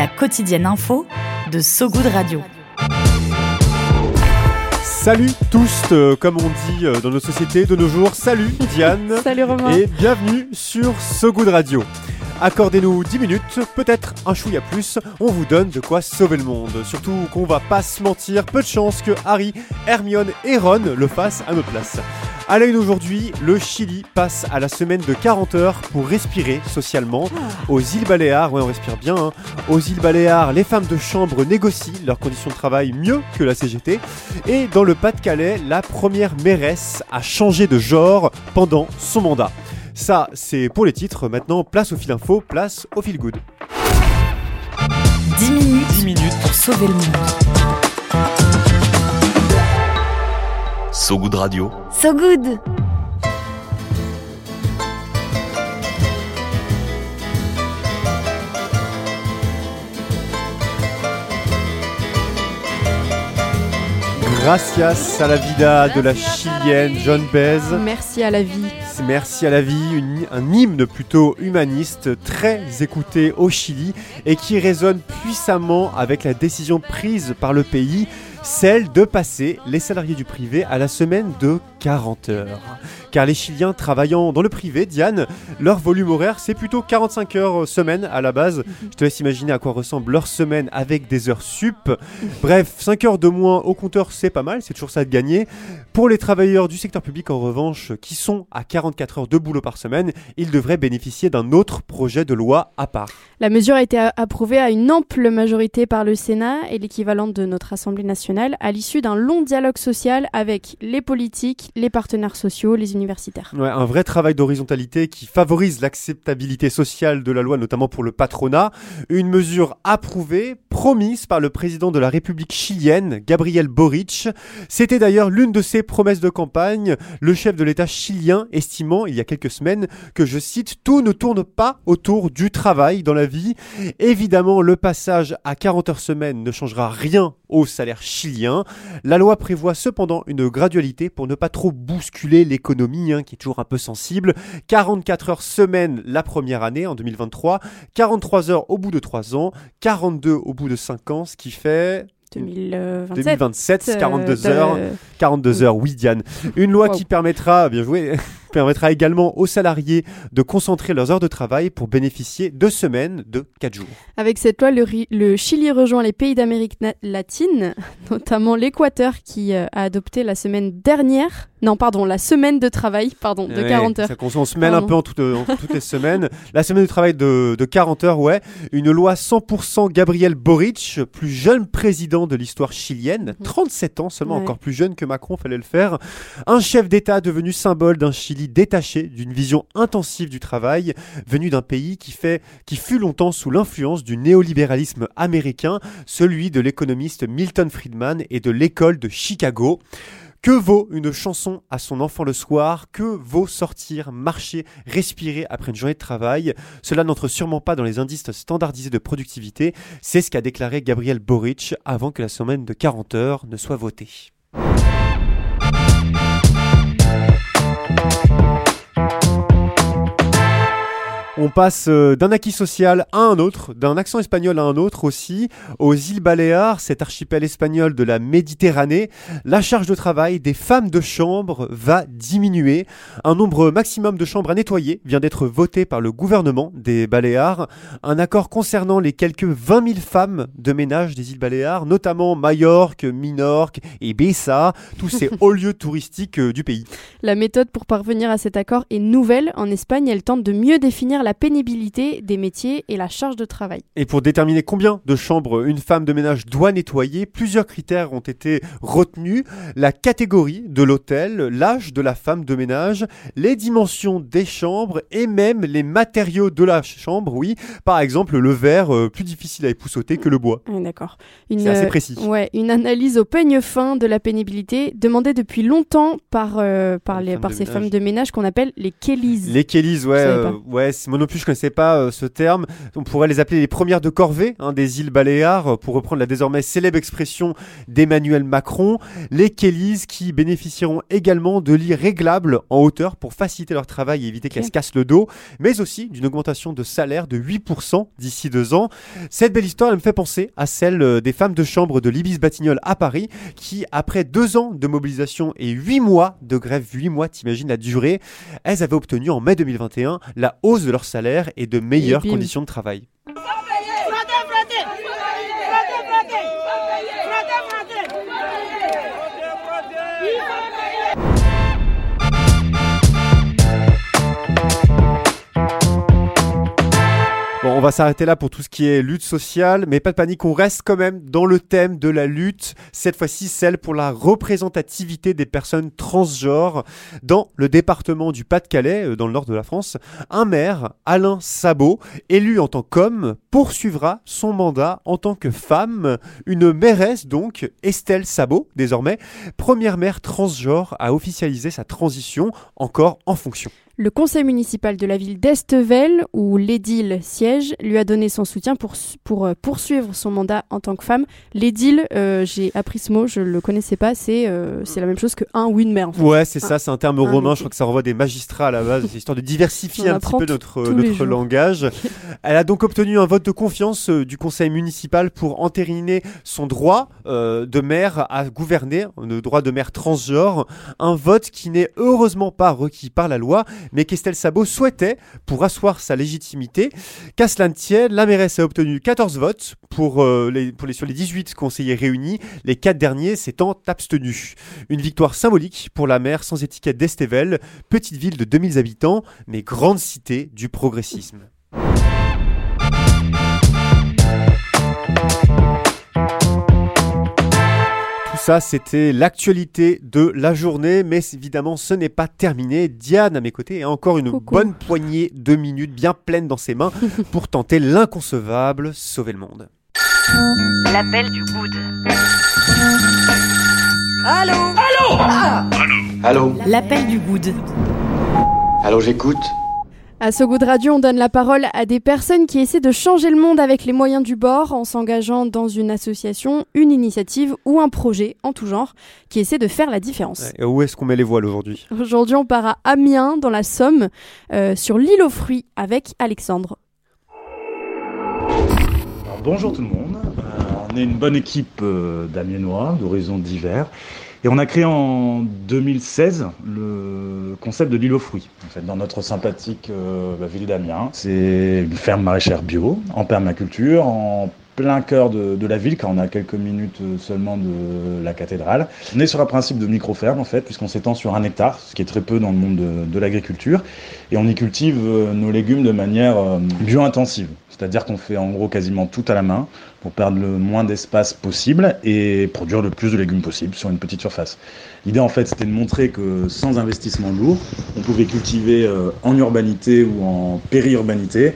La quotidienne info de So Good Radio. Salut tous, euh, comme on dit euh, dans nos sociétés de nos jours. Salut Diane. Salut Romain. Et bienvenue sur So Good Radio. Accordez-nous 10 minutes, peut-être un chouïa plus, on vous donne de quoi sauver le monde. Surtout qu'on va pas se mentir, peu de chance que Harry, Hermione et Ron le fassent à notre place. À l'œil d'aujourd'hui, le Chili passe à la semaine de 40 heures pour respirer socialement. Aux îles Baléares, ouais on respire bien, hein. aux îles Baléares, les femmes de chambre négocient leurs conditions de travail mieux que la CGT. Et dans le Pas-de-Calais, la première mairesse a changé de genre pendant son mandat. Ça, c'est pour les titres. Maintenant, place au fil info, place au fil good. 10 minutes, 10 minutes pour sauver le monde. So Good Radio. So Good Gracias a la vida de la chilienne John Bez. Merci à la vie. Merci à la vie, une- un hymne plutôt humaniste, très écouté au Chili et qui résonne puissamment avec la décision prise par le pays, celle de passer les salariés du privé à la semaine de 40 heures. Car les Chiliens travaillant dans le privé, Diane, leur volume horaire, c'est plutôt 45 heures semaine à la base. Je te laisse imaginer à quoi ressemble leur semaine avec des heures sup. Bref, 5 heures de moins au compteur, c'est pas mal, c'est toujours ça de gagner. Pour les travailleurs du secteur public, en revanche, qui sont à 44 heures de boulot par semaine, ils devraient bénéficier d'un autre projet de loi à part. La mesure a été approuvée à une ample majorité par le Sénat et l'équivalent de notre Assemblée nationale à l'issue d'un long dialogue social avec les politiques, les partenaires sociaux, les universitaires. Un vrai travail d'horizontalité qui favorise l'acceptabilité sociale de la loi, notamment pour le patronat. Une mesure approuvée, promise par le président de la République chilienne, Gabriel Boric. C'était d'ailleurs l'une de ses promesses de campagne, le chef de l'État chilien estimant il y a quelques semaines que, je cite, tout ne tourne pas autour du travail dans la vie. Évidemment, le passage à 40 heures semaine ne changera rien au salaire chilien. La loi prévoit cependant une gradualité pour ne pas trop bousculer l'économie, hein, qui est toujours un peu sensible. 44 heures semaine la première année, en 2023, 43 heures au bout de 3 ans, 42 au bout de 5 ans, ce qui fait 2027. 2027, 42 euh, heures. de- 42 heures, oui Diane. Une loi Wow. qui permettra, bien joué, permettra également aux salariés de concentrer leurs heures de travail pour bénéficier de semaines de 4 jours. Avec cette loi, le, Chili rejoint les pays d'Amérique latine, notamment l'Équateur qui euh, a adopté la semaine dernière, non pardon, la semaine de travail, pardon, de Ouais, 40 heures. Ça, on se mêle un peu en, toutes- en toutes les semaines. La semaine de travail de, de 40 heures, ouais. Une loi 100% Gabriel Boric, plus jeune président de l'histoire chilienne. 37 ans seulement, Ouais. encore plus jeune que Macron, fallait le faire. Un chef d'État devenu symbole d'un Chili détaché d'une vision intensive du travail, venu d'un pays qui, fait, qui fut longtemps sous l'influence du néolibéralisme américain, celui de l'économiste Milton Friedman et de l'école de Chicago. Que vaut une chanson à son enfant le soir? Que vaut sortir, marcher, respirer après une journée de travail? Cela n'entre sûrement pas dans les indices standardisés de productivité. C'est ce qu'a déclaré Gabriel Boric avant que la semaine de 40 heures ne soit votée. On passe euh, d'un acquis social à un autre, d'un accent espagnol à un autre aussi. Aux îles Baléares, cet archipel espagnol de la Méditerranée, la charge de travail des femmes de chambre va diminuer. Un nombre maximum de chambres à nettoyer vient d'être voté par le gouvernement des Baléares. Un accord concernant les quelques 20 000 femmes de ménage des îles Baléares, notamment Majorque, Minorque et Ibiza, tous ces hauts lieux touristiques euh, du pays. La méthode pour parvenir à cet accord est nouvelle. En Espagne, elle tente de mieux définir la la pénibilité des métiers et la charge de travail. Et pour déterminer combien de chambres une femme de ménage doit nettoyer, plusieurs critères ont été retenus. La catégorie de l'hôtel, l'âge de la femme de ménage, les dimensions des chambres et même les matériaux de la chambre, oui. Par exemple, le verre, euh, plus difficile à épousseter que le bois. Ah, D'accord. C'est assez précis. Ouais, une analyse au peigne fin de la pénibilité demandée depuis longtemps par, euh, par, Les par ces ménage. femmes de ménage qu'on appelle les Kellys. Les Kellys, ouais, euh, ouais, non plus je connaissais pas euh, ce terme. On pourrait les appeler les premières de corvée hein, des îles Baléares, euh, pour reprendre la désormais célèbre expression d'Emmanuel Macron. Les Kellys qui bénéficieront également de lits réglables en hauteur pour faciliter leur travail et éviter qu'elles se cassent le dos, mais aussi d'une augmentation de salaire de 8% d'ici deux ans. Cette belle histoire, elle me fait penser à celle euh, des femmes de chambre de l'Ibis Batignolles à Paris, qui, après deux ans de mobilisation et huit mois de grève, huit mois, t'imagines la durée, elles avaient obtenu en mai 2021 la hausse de leur salaire et de meilleures conditions de travail. On va s'arrêter là pour tout ce qui est lutte sociale, mais pas de panique, on reste quand même dans le thème de la lutte, cette fois-ci celle pour la représentativité des personnes transgenres. Dans le département du Pas-de-Calais, euh, dans le nord de la France, un maire, Alain Sabot, élu en tant qu'homme, poursuivra son mandat en tant que femme. Une mairesse donc, Estelle Sabot, désormais, première maire transgenre à officialiser sa transition, encore en fonction. Le conseil municipal de la ville d'Estevel, où l'édile siège, lui a donné son soutien pour, pour euh, poursuivre son mandat en tant que femme. L'édile, euh, j'ai appris ce mot, je le connaissais pas, c'est euh, c'est la même chose que un ou une maire. En fait. Ouais, c'est ça, c'est un terme un romain. métier. Je crois que ça renvoie des magistrats à la base. C'est histoire de diversifier un petit peu notre, notre langage. Elle a donc obtenu un vote de confiance du conseil municipal pour entériner son droit de maire à gouverner, le droit de maire transgenre. Un vote qui n'est heureusement pas requis par la loi, mais qu'Estelle Sabot souhaitait pour asseoir sa légitimité. Qu'à cela ne tienne, la mairesse a obtenu 14 votes pour, euh, les, pour les, sur les 18 conseillers réunis, les 4 derniers s'étant abstenus. Une victoire symbolique pour la maire sans étiquette d'Estevel, petite ville de 2000 habitants, mais grande cité du progressisme. Ça, c'était l'actualité de la journée, mais évidemment, ce n'est pas terminé. Diane, à mes côtés, a encore une Coucou. bonne poignée de minutes bien pleines dans ses mains pour tenter l'inconcevable, sauver le monde. L'appel du good. Allô L'appel du good. Allô, j'écoute À ce goût de radio, on donne la parole à des personnes qui essaient de changer le monde avec les moyens du bord en s'engageant dans une association, une initiative ou un projet en tout genre qui essaie de faire la différence. Et où est-ce qu'on met les voiles aujourd'hui? Aujourd'hui, on part à Amiens, dans la Somme, euh, sur l'île aux fruits avec Alexandre. Alors, bonjour tout le monde. Euh, on est une bonne équipe euh, d'Amiénois d'horizons divers. Et on a créé en 2016 le concept de l'île aux fruits, en fait, dans notre sympathique euh, bah, ville d'Amiens. C'est une ferme maraîchère bio, en permaculture, en plein cœur de, la ville, car on a quelques minutes euh, seulement de la cathédrale. On est sur un principe de micro-ferme, en fait, puisqu'on s'étend sur un hectare, ce qui est très peu dans le monde de, de l'agriculture. Et on y cultive euh, nos légumes de manière euh, bio-intensive. C'est-à-dire qu'on fait en gros quasiment tout à la main pour perdre le moins d'espace possible et produire le plus de légumes possible sur une petite surface. L'idée en fait c'était de montrer que sans investissement lourd, on pouvait cultiver en urbanité ou en périurbanité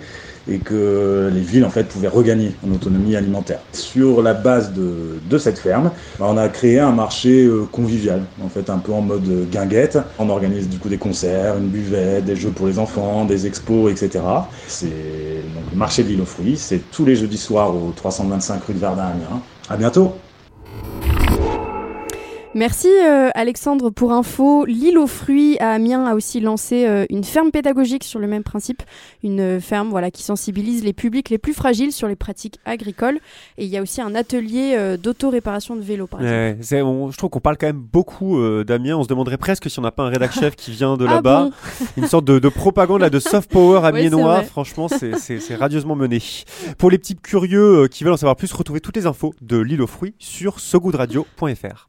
et que les villes en fait pouvaient regagner en autonomie alimentaire. Sur la base de, de cette ferme, bah, on a créé un marché euh, convivial, en fait un peu en mode euh, guinguette. On organise du coup des concerts, une buvette, des jeux pour les enfants, des expos, etc. C'est donc le marché de l'île aux fruits, c'est tous les jeudis soirs au 325 rue de Verdun à Amiens. À bientôt Merci euh, Alexandre pour info. L'île aux fruits à Amiens a aussi lancé euh, une ferme pédagogique sur le même principe, une euh, ferme voilà qui sensibilise les publics les plus fragiles sur les pratiques agricoles. Et il y a aussi un atelier euh, d'auto-réparation de vélos par exemple. Ouais, on- Je trouve qu'on parle quand même beaucoup euh, d'Amiens. On se demanderait presque si on n'a pas un rédac chef qui vient de Ah là-bas. bon Une sorte de, de propagande là, de soft power Ouais, amiénois. vrai. Franchement, c'est- radieusement mené. Pour les petits curieux qui veulent en savoir plus, retrouvez toutes les infos de l'île aux fruits sur sogoodradio.fr.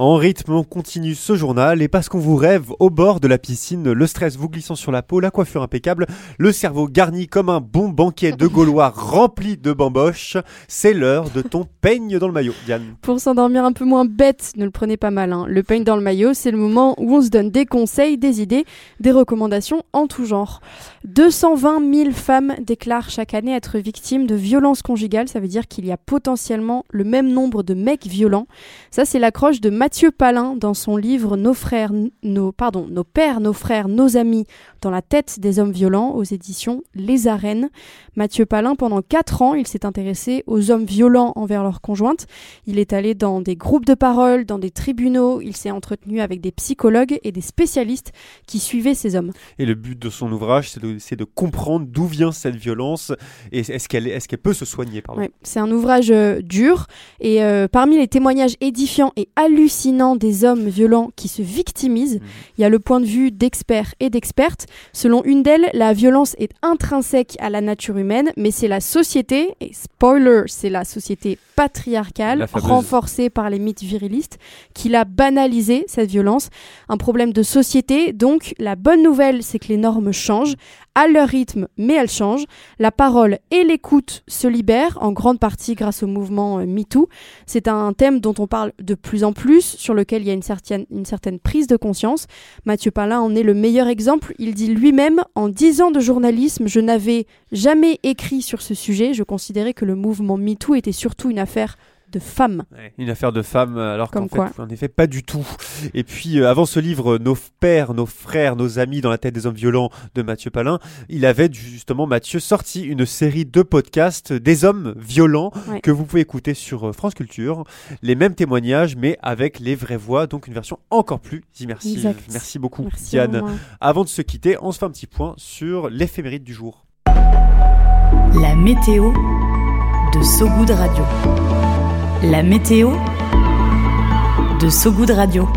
En rythme, on continue ce journal et parce qu'on vous rêve au bord de la piscine, le stress vous glissant sur la peau, la coiffure impeccable, le cerveau garni comme un bon banquet de Gaulois rempli de bamboches, c'est l'heure de ton peigne dans le maillot, Diane. Pour s'endormir un peu moins bête, ne le prenez pas mal. hein. Le peigne dans le maillot, c'est le moment où on se donne des conseils, des idées, des recommandations en tout genre. 220 000 femmes déclarent chaque année être victimes de violences conjugales. Ça veut dire qu'il y a potentiellement le même nombre de mecs violents. Ça, c'est l'accroche de Mathieu Palin dans son livre Nos frères, nos, pardon, nos pères, nos frères, nos amis dans la tête des hommes violents aux éditions Les Arènes. Mathieu Palin, pendant 4 ans, il s'est intéressé aux hommes violents envers leurs conjointes. Il est allé dans des groupes de parole, dans des tribunaux. Il s'est entretenu avec des psychologues et des spécialistes qui suivaient ces hommes. Et le but de son ouvrage, c'est de, de comprendre d'où vient cette violence et est-ce qu'elle, est, qu'elle peut se soigner. Ouais, c'est un ouvrage euh, dur et euh, parmi les témoignages édifiants et hallucinants des hommes violents qui se victimisent, Mhm. il y a le point de vue d'experts et d'expertes. Selon une d'elles, la violence est intrinsèque à la nature humaine, mais c'est la société, et spoiler, c'est la société patriarcale, fameuse- renforcée par les mythes virilistes, qui l'a banalisé, cette violence. Un problème de société, donc la bonne nouvelle, c'est que les normes changent, à leur rythme, mais elles changent. La parole et l'écoute se libèrent, en grande partie grâce au mouvement euh, MeToo. C'est un thème dont on parle de plus en plus, sur lequel il y a une certaine, une certaine prise de conscience. Mathieu Palin en est le meilleur exemple. Il dit lui-même, en dix ans de journalisme, je n'avais jamais écrit sur ce sujet. Je considérais que le mouvement MeToo était surtout une affaire de femmes. Ouais, Une affaire de femme, alors Comme qu'en fait, en effet, pas du tout. Et puis, euh, avant ce livre, Nos pères, nos frères, nos amis dans la tête des hommes violents de Mathieu Palin, il avait justement, Mathieu, sorti une série de podcasts des hommes violents Ouais. que vous pouvez écouter sur euh, France Culture. Les mêmes témoignages, mais avec les vraies voix, donc une version encore plus immersive. Exact. Merci beaucoup, Merci, Diane. Avant de se quitter, on se fait un petit point sur l'éphéméride du jour. La météo de Sogoud Radio. La météo de Sogoud Radio.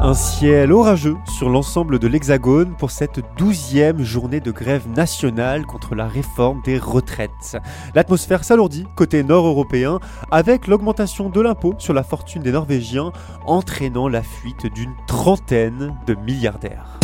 Un ciel orageux sur l'ensemble de l'Hexagone pour cette douzième journée de grève nationale contre la réforme des retraites. L'atmosphère s'alourdit côté nord européen avec l'augmentation de l'impôt sur la fortune des Norvégiens entraînant la fuite d'une trentaine de milliardaires.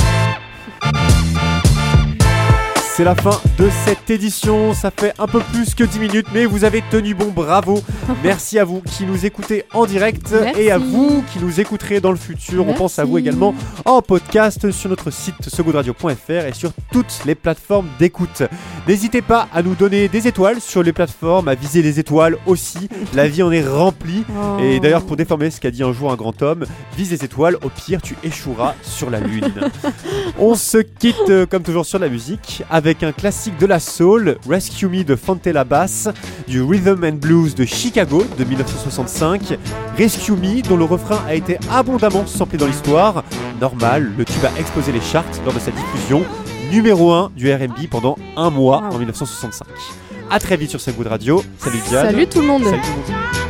C'est la fin de cette édition, ça fait un peu plus que 10 minutes mais vous avez tenu bon, bravo. Merci à vous qui nous écoutez en direct et à vous qui nous écouterez dans le futur. On pense à vous également en podcast sur notre site segoudradio.fr et sur toutes les plateformes d'écoute. N'hésitez pas à nous donner des étoiles sur les plateformes, à viser les étoiles aussi. La vie en est remplie. Oh. Et d'ailleurs, pour déformer ce qu'a dit un jour un grand homme, vise les étoiles, au pire tu échoueras sur la lune. On se quitte euh, comme toujours sur la musique avec un classique de la soul, Rescue Me de Fantella Bass, du Rhythm and Blues de Chicago de 1965, Rescue Me dont le refrain a été abondamment samplé dans l'histoire. Normal, le tube a explosé les charts lors de sa diffusion, numéro 1 du R&B pendant un mois en 1965. A très vite sur Good Radio. Salut Diane. Salut tout le monde. Salut tout le monde.